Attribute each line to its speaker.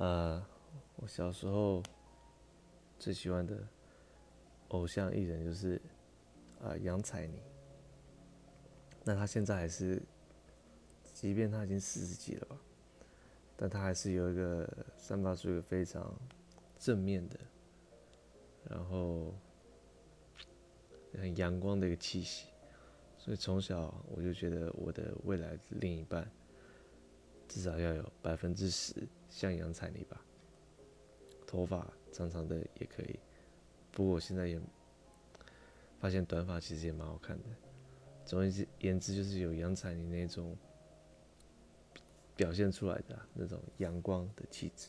Speaker 1: 呃，我小时候最喜欢的偶像艺人就是啊杨采妮。那他现在还是，即便他已经四十几了吧，但他还是有一个散发出一个非常正面的，然后很阳光的一个气息。所以从小我就觉得我的未来的另一半至少要有百分之十像杨采妮吧，头发长长的也可以。不过我现在也发现短发其实也蛮好看的。总而言之，就是有杨采妮那种表现出来的、那种阳光的气质。